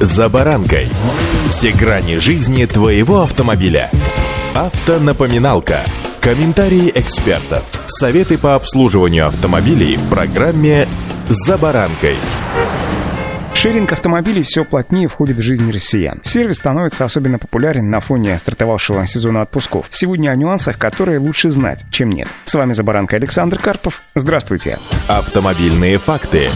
«За баранкой». Все грани жизни твоего автомобиля. Автонапоминалка. Комментарии экспертов. Советы по обслуживанию автомобилей в программе «За баранкой». Шеринг автомобилей все плотнее входит в жизнь россиян. Сервис становится особенно популярен на фоне стартовавшего сезона отпусков. Сегодня о нюансах, которые лучше знать, чем нет. С вами «За баранкой» Александр Карпов. Здравствуйте. Автомобильные факты.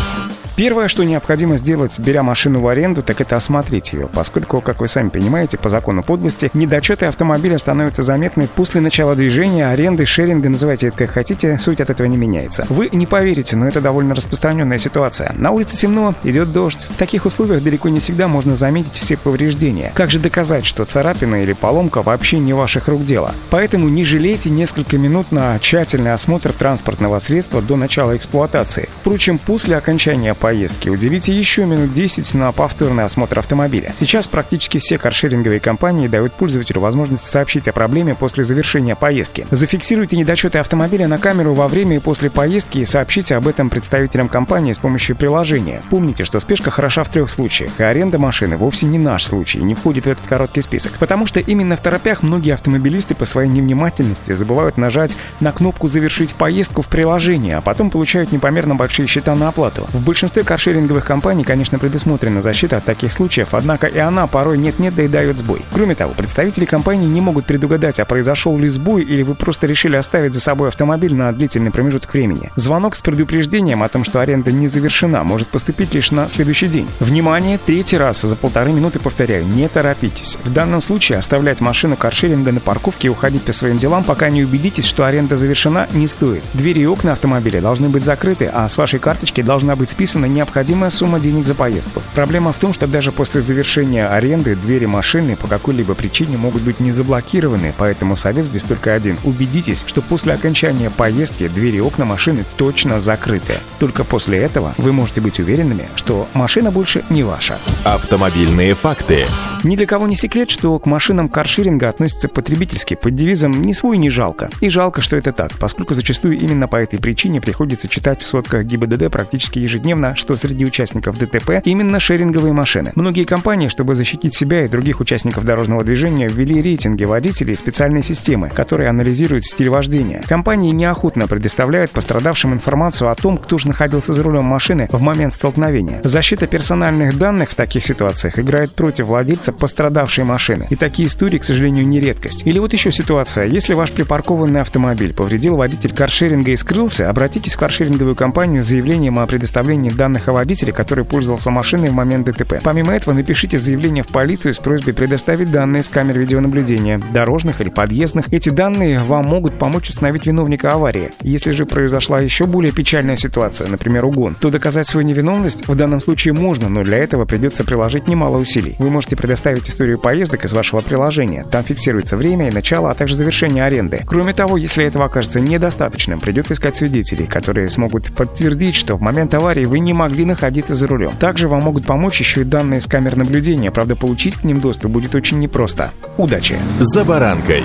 Первое, что необходимо сделать, беря машину в аренду, так это осмотреть ее, поскольку, как вы сами понимаете, по закону подлости, недочеты автомобиля становятся заметны после начала движения, аренды, шеринга, называйте это как хотите, суть от этого не меняется. Вы не поверите, но это довольно распространенная ситуация. На улице темно, идет дождь. В таких условиях далеко не всегда можно заметить все повреждения. Как же доказать, что царапина или поломка вообще не ваших рук дело? Поэтому не жалейте несколько минут на тщательный осмотр транспортного средства до начала эксплуатации. Впрочем, после окончания поездки. Уделите еще минут 10 на повторный осмотр автомобиля. Сейчас практически все каршеринговые компании дают пользователю возможность сообщить о проблеме после завершения поездки. Зафиксируйте недочеты автомобиля на камеру во время и после поездки и сообщите об этом представителям компании с помощью приложения. Помните, что спешка хороша в трех случаях, и аренда машины вовсе не наш случай, не входит в этот короткий список. Потому что именно в торопях многие автомобилисты по своей невнимательности забывают нажать на кнопку «Завершить поездку» в приложении, а потом получают непомерно большие счета на оплату. В большинстве большинстве каршеринговых компаний, конечно, предусмотрена защита от таких случаев, однако и она порой нет-нет, да и дает сбой. Кроме того, представители компании не могут предугадать, а произошел ли сбой или вы просто решили оставить за собой автомобиль на длительный промежуток времени. Звонок с предупреждением о том, что аренда не завершена, может поступить лишь на следующий день. Внимание, третий раз за полторы минуты повторяю, не торопитесь. В данном случае оставлять машину каршеринга на парковке и уходить по своим делам, пока не убедитесь, что аренда завершена, не стоит. Двери и окна автомобиля должны быть закрыты, а с вашей карточки должна быть списана выплачена необходимая сумма денег за поездку. Проблема в том, что даже после завершения аренды двери машины по какой-либо причине могут быть не заблокированы, поэтому совет здесь только один. Убедитесь, что после окончания поездки двери и окна машины точно закрыты. Только после этого вы можете быть уверенными, что машина больше не ваша. Автомобильные факты. Ни для кого не секрет, что к машинам каршеринга относятся потребительски под девизом «ни свой, ни жалко». И жалко, что это так, поскольку зачастую именно по этой причине приходится читать в сводках ГИБДД практически ежедневно, что среди участников ДТП именно шеринговые машины. Многие компании, чтобы защитить себя и других участников дорожного движения, ввели рейтинги водителей и специальные системы, которые анализируют стиль вождения. Компании неохотно предоставляют пострадавшим информацию о том, кто же находился за рулем машины в момент столкновения. Защита персональных данных в таких ситуациях играет против владельца пострадавшей машины. И такие истории, к сожалению, не редкость. Или вот еще ситуация. Если ваш припаркованный автомобиль повредил водитель каршеринга и скрылся, обратитесь в каршеринговую компанию с заявлением о предоставлении данных о водителе, который пользовался машиной в момент ДТП. Помимо этого, напишите заявление в полицию с просьбой предоставить данные с камер видеонаблюдения, дорожных или подъездных. Эти данные вам могут помочь установить виновника аварии. Если же произошла еще более печальная ситуация, например, угон, то доказать свою невиновность в данном случае можно, но для этого придется приложить немало усилий. Вы можете предоставить предоставить историю поездок из вашего приложения. Там фиксируется время и начало, а также завершение аренды. Кроме того, если этого окажется недостаточным, придется искать свидетелей, которые смогут подтвердить, что в момент аварии вы не могли находиться за рулем. Также вам могут помочь еще и данные с камер наблюдения, правда, получить к ним доступ будет очень непросто. Удачи! За баранкой!